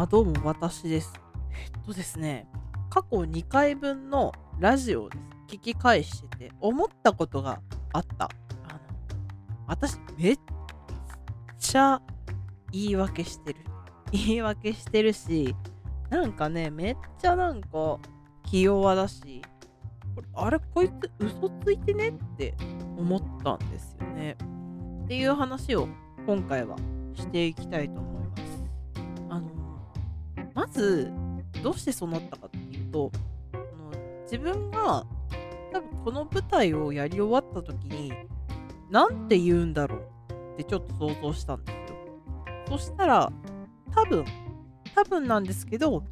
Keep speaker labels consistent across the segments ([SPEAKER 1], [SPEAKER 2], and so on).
[SPEAKER 1] あ、どうも私です。えっとですね、過去2回分のラジオをです聞き返してて思ったことがあった。あの、私めっちゃ言い訳してる。言い訳してるし、なんかね、めっちゃなんか気弱だし、これあれこいつ嘘ついてねって思ったんですよね。っていう話を今回はしていきたいと思います。まずどうしてそうなったかっていうとあの自分が多分この舞台をやり終わった時に何て言うんだろうってちょっと想像したんですよ。そしたら多分多分なんですけど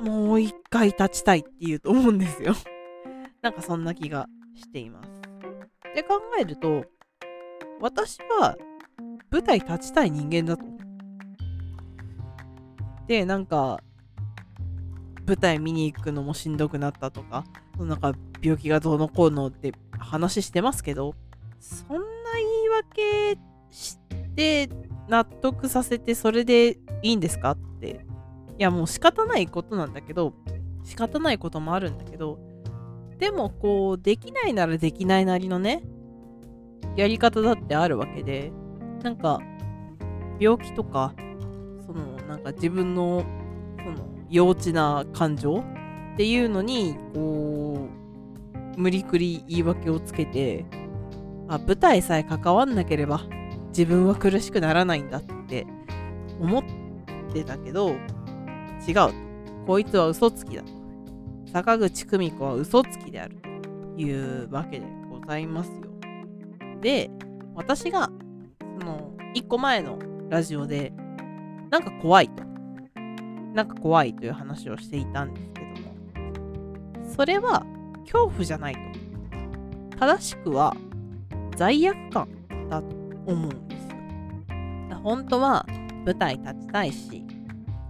[SPEAKER 1] もう一回立ちたいって言うと思うんですよ。なんかそんな気がしています。で考えると私は舞台立ちたい人間だと思。で、なんか、舞台見に行くのもしんどくなったとか、なんか病気がどうのこうのって話してますけど、そんな言い訳して納得させてそれでいいんですか？って。いやもう仕方ないことなんだけど、仕方ないこともあるんだけど、でもこう、できないならできないなりのね、やり方だってあるわけで、なんか、病気とか、その、なんか自分の、その、幼稚な感情っていうのに、こう、無理くり言い訳をつけて、あ、舞台さえ関わんなければ、自分は苦しくならないんだって思ってたけど、違う。こいつは嘘つきだ。坂口久美子は嘘つきである。というわけでございますよ。で、私が、その、一個前のラジオで、なんか怖いと。なんか怖いという話をしていたんですけども、それは恐怖じゃないと。正しくは罪悪感だと思うんですよ。本当は舞台立ちたいし、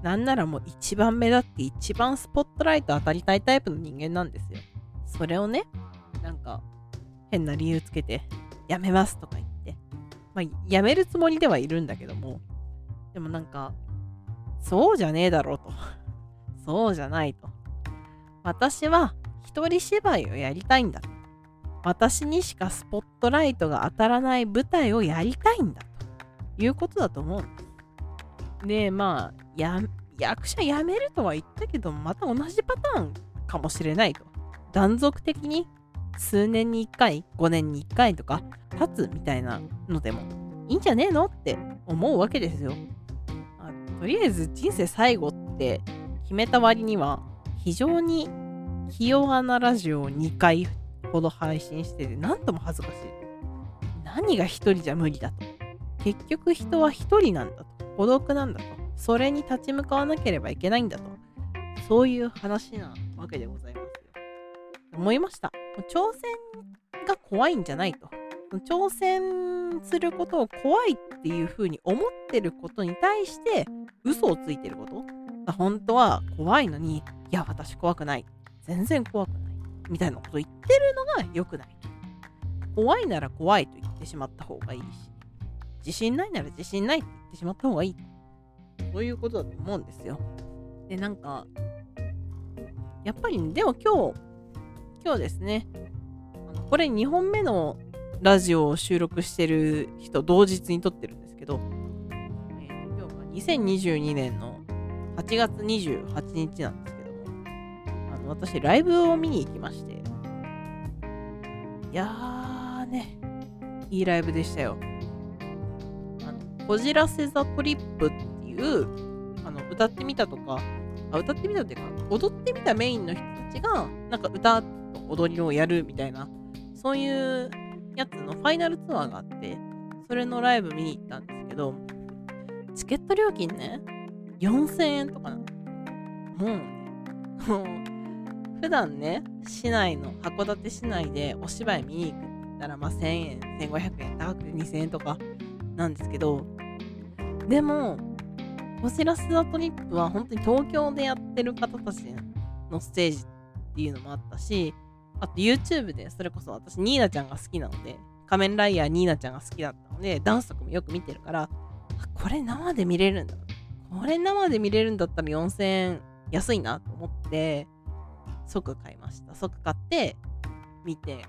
[SPEAKER 1] なんならもう一番目立って一番スポットライト当たりたいタイプの人間なんですよ。それをね、なんか変な理由つけて、やめますとか言って。まあ、やめるつもりではいるんだけども、でもなんか、そうじゃねえだろうと。そうじゃないと。私は一人芝居をやりたいんだ。私にしかスポットライトが当たらない舞台をやりたいんだということだと思うです。で、まあ、や役者辞めるとは言ったけど、また同じパターンかもしれないと。断続的に数年に1回、5年に1回とか立つみたいなのでもいいんじゃねえのって思うわけですよ。とりあえず人生最後って決めた割には非常にひ弱なラジオを2回ほど配信してて何とも恥ずかしい。何が一人じゃ無理だと。結局人は一人なんだと。孤独なんだと。それに立ち向かわなければいけないんだと。そういう話なわけでございますよ。思いました。挑戦が怖いんじゃないと。挑戦することを怖いっていう風に思ってることに対して嘘をついてること本当は怖いのに、いや、私怖くない。全然怖くない。みたいなこと言ってるのが良くない。怖いなら怖いと言ってしまった方がいいし、自信ないなら自信ないって言ってしまった方がいい。そういうことだと思うんですよ。で、なんか、やっぱり、でも今日、今日ですね、これ2本目のラジオを収録してる人同日に撮ってるんですけど、えー今日は2022年の8月28日なんですけども、あの私ライブを見に行きまして、いやーね、いいライブでしたよ。あの、こじらせザトリップっていう、あの、歌ってみたとか、あ歌ってみたっていうか、踊ってみたメインの人たちが、なんか歌と踊りをやるみたいな、そういうやつのファイナルツアーがあって、それのライブ見に行ったんですけど、チケット料金ね、4000円とかなの。もうね、もう、普段ね、市内の、函館市内でお芝居見に行くって言ったら、まあ1000円、1500円、高くて2000円とかなんですけど、でも、こちらスザトリップは本当に東京でやってる方たちのステージっていうのもあったし、あと YouTube でそれこそ私ニーナちゃんが好きなので、仮面ライダーニーナちゃんが好きだったので、ダンスとかもよく見てるから、これ生で見れるんだ。これ生で見れるんだったら4000円安いなと思って即買いました。即買って見て、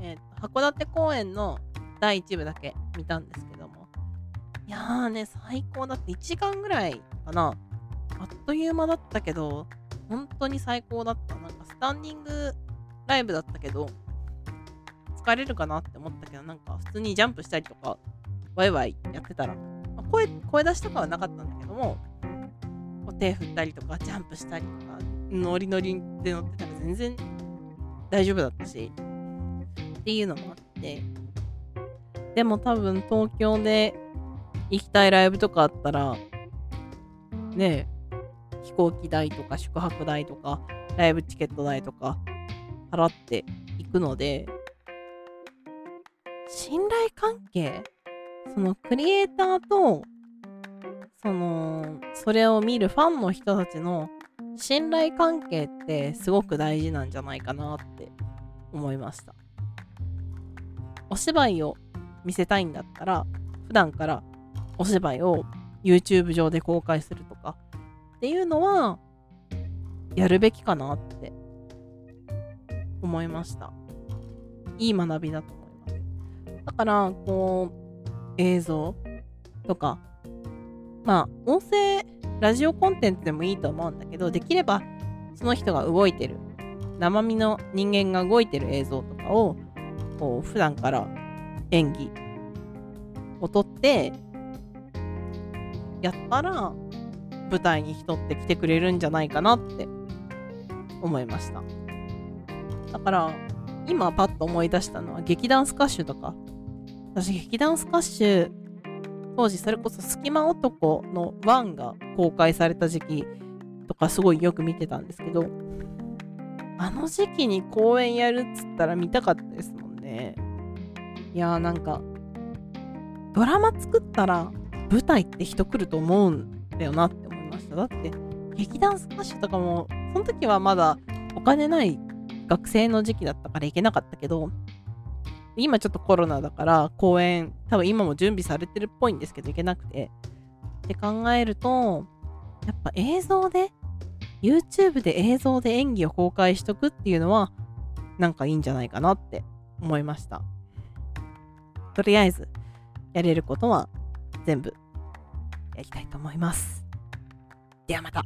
[SPEAKER 1] えーと函館公演の第1部だけ見たんですけどもいやーね最高だって1時間ぐらいかな。あっという間だったけど本当に最高だった。なんかスタンディングライブだったけど疲れるかなって思ったけどなんか普通にジャンプしたりとかワイワイやってたら、まあ声声出しとかはなかったんだけどもこう手振ったりとかジャンプしたりとかノリノリで乗ってたら全然大丈夫だったしっていうのもあって。でも多分東京で行きたいライブとかあったらね飛行機代とか宿泊代とかライブチケット代とか払っていくので信頼関係？そのクリエイターとそのそれを見るファンの人たちの信頼関係ってすごく大事なんじゃないかなって思いました。お芝居を見せたいんだったら普段からお芝居を YouTube 上で公開するとかっていうのはやるべきかなって思いました。いい学びだと思います。だからこう映像とかまあ音声ラジオコンテンツでもいいと思うんだけどできればその人が動いてる生身の人間が動いてる映像とかをこう普段から演技を撮ってやったら舞台に人って来てくれるんじゃないかなって思いました。だから今パッと思い出したのは劇団スカッシュとか。私劇団スカッシュ当時それこそ隙間男の1が公開された時期とかすごいよく見てたんですけどあの時期に公演やるっつったら見たかったですもんね。いやーなんかドラマ作ったら舞台って人来ると思うんだよなって思いました。だって劇団スカッシュとかもその時はまだお金ない学生の時期だったから行けなかったけど今ちょっとコロナだから公演多分今も準備されてるっぽいんですけど行けなくて。って考えるとやっぱ映像で YouTube で映像で演技を公開しとくっていうのはなんかいいんじゃないかなって思いました。とりあえずやれることは全部やりたいと思います。ではまた。